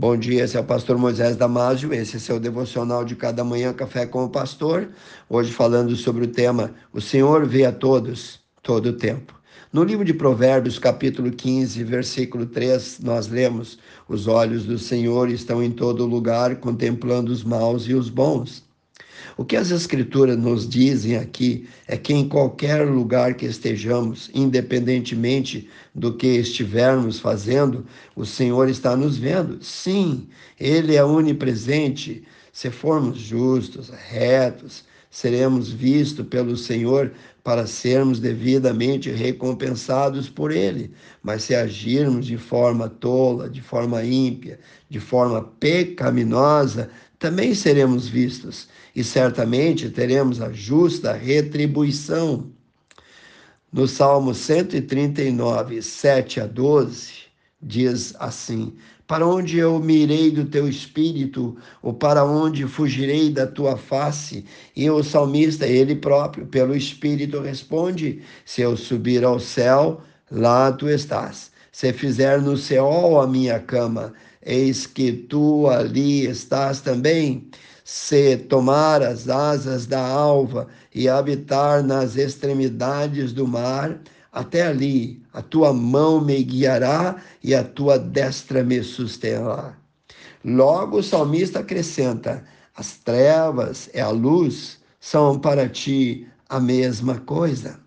Bom dia, esse é o pastor Moisés Damásio, esse é seu devocional de cada manhã, Café com o Pastor. Hoje falando sobre o tema O Senhor vê a todos, todo o tempo. No livro de Provérbios, capítulo 15, versículo 3, nós lemos: Os olhos do Senhor estão em todo lugar, contemplando os maus e os bons. O que as Escrituras nos dizem aqui é que em qualquer lugar que estejamos, independentemente do que estivermos fazendo, o Senhor está nos vendo. Sim, Ele é onipresente. Se formos justos, retos, seremos vistos pelo Senhor para sermos devidamente recompensados por Ele. Mas se agirmos de forma tola, de forma ímpia, de forma pecaminosa, também seremos vistos e certamente teremos a justa retribuição. No Salmo 139, 7 a 12, diz assim: Para onde eu mirei do teu espírito, ou para onde fugirei da tua face? E o salmista, ele próprio, pelo espírito, responde: Se eu subir ao céu, lá tu estás. Se fizer no céu a minha cama, eis que tu ali estás também. Se tomar as asas da alva e habitar nas extremidades do mar, até ali a tua mão me guiará e a tua destra me susterá. Logo o salmista acrescenta: as trevas e a luz são para ti a mesma coisa.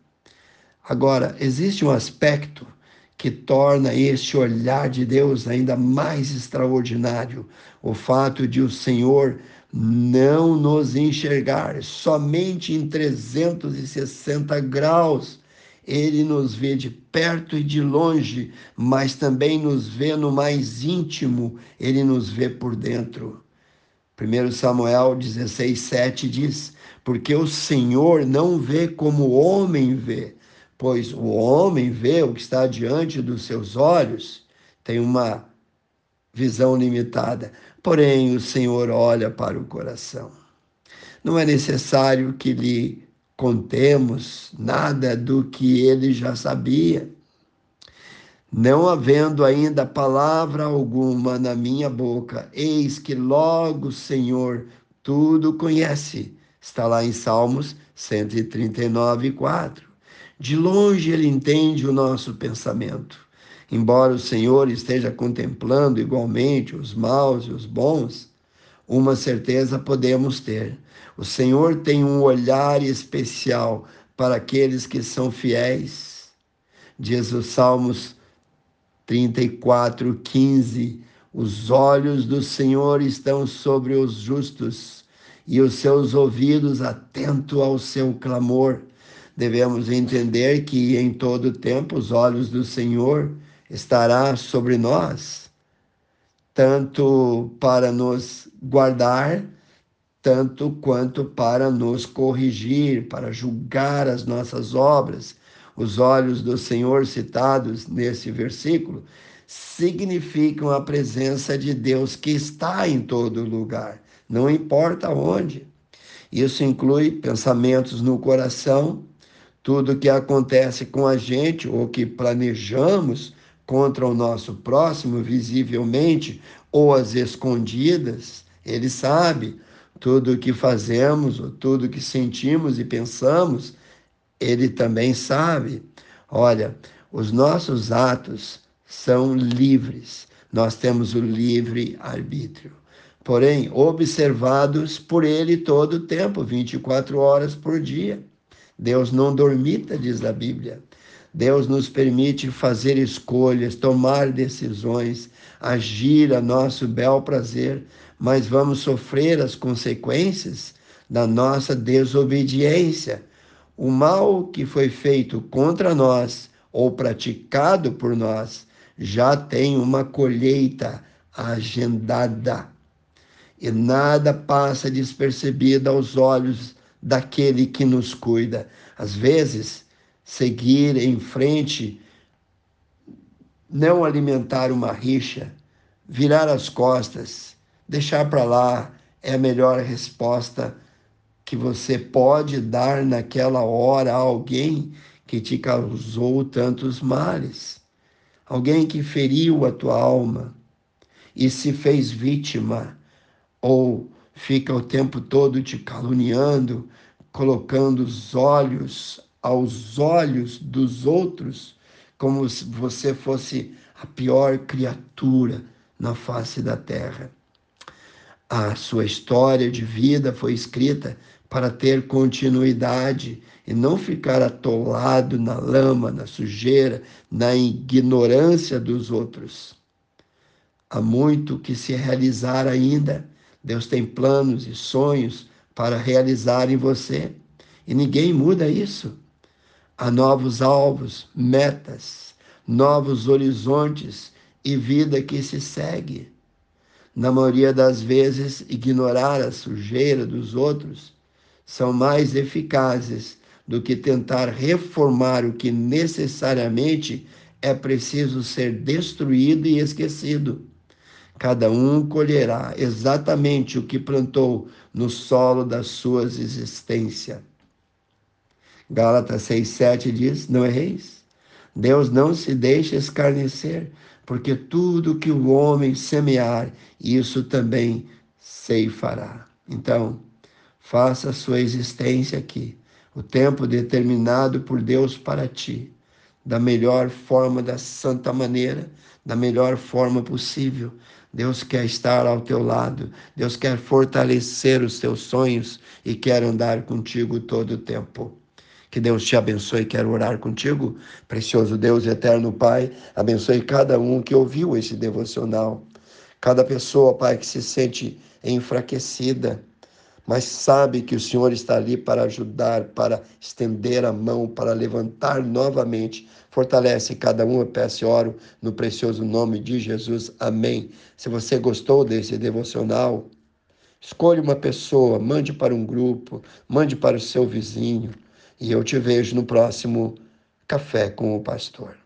Agora, existe um aspecto que torna este olhar de Deus ainda mais extraordinário. O fato de o Senhor não nos enxergar somente em 360 graus. Ele nos vê de perto e de longe, mas também nos vê no mais íntimo, ele nos vê por dentro. 1 Samuel 16, 7 diz: Porque o Senhor não vê como o homem vê, pois o homem vê o que está diante dos seus olhos, tem uma visão limitada, porém o Senhor olha para o coração. Não é necessário que lhe contemos nada do que ele já sabia. Não havendo ainda palavra alguma na minha boca, eis que logo Senhor tudo conhece. Está lá em Salmos 139, 4. De longe ele entende o nosso pensamento. Embora o Senhor esteja contemplando igualmente os maus e os bons, uma certeza podemos ter: o Senhor tem um olhar especial para aqueles que são fiéis. Diz os Salmos 34, 15: Os olhos do Senhor estão sobre os justos e os seus ouvidos atentos ao seu clamor devemos entender que em todo tempo os olhos do Senhor estará sobre nós, tanto para nos guardar, tanto quanto para nos corrigir, para julgar as nossas obras. Os olhos do Senhor citados nesse versículo significam a presença de Deus que está em todo lugar, não importa onde. Isso inclui pensamentos no coração, tudo que acontece com a gente ou que planejamos contra o nosso próximo, visivelmente ou às escondidas, ele sabe. Tudo que fazemos, ou tudo que sentimos e pensamos, ele também sabe. Olha, os nossos atos são livres. Nós temos o livre arbítrio. Porém, observados por ele todo o tempo, 24 horas por dia. Deus não dormita, diz a Bíblia. Deus nos permite fazer escolhas, tomar decisões, agir a nosso bel prazer, mas vamos sofrer as consequências da nossa desobediência. O mal que foi feito contra nós ou praticado por nós já tem uma colheita agendada. E nada passa despercebido aos olhos daquele que nos cuida. Às vezes, seguir em frente, não alimentar uma rixa, virar as costas, deixar para lá é a melhor resposta que você pode dar naquela hora a alguém que te causou tantos males, alguém que feriu a tua alma. e se fez vítima, ou fica o tempo todo te caluniando, colocando os olhos aos olhos dos outros, como se você fosse a pior criatura na face da terra. A sua história de vida foi escrita para ter continuidade e não ficar atolado na lama, na sujeira, na ignorância dos outros. Há muito que se realizar ainda. Deus tem planos e sonhos para realizar em você e ninguém muda isso. Há novos alvos, metas, novos horizontes e vida que se segue. Na maioria das vezes, ignorar a sujeira dos outros são mais eficazes do que tentar reformar o que necessariamente é preciso ser destruído e esquecido. Cada um colherá exatamente o que plantou no solo da sua existência. Gálatas 6,7 diz: Não erreis. Deus não se deixa escarnecer, porque tudo que o homem semear, isso também ceifará. Então, faça a sua existência aqui, o tempo determinado por Deus para ti, da melhor forma, da santa maneira, da melhor forma possível. Deus quer estar ao teu lado, Deus quer fortalecer os teus sonhos e quer andar contigo todo o tempo. Que Deus te abençoe. Quero orar contigo, precioso Deus eterno Pai. Abençoe cada um que ouviu esse devocional. Cada pessoa, Pai, que se sente enfraquecida, mas sabe que o Senhor está ali para ajudar, para estender a mão, para levantar novamente. Fortalece cada um, eu peço e oro no precioso nome de Jesus. Amém. Se você gostou desse devocional, escolha uma pessoa, mande para um grupo, mande para o seu vizinho. E eu te vejo no próximo Café com o Pastor.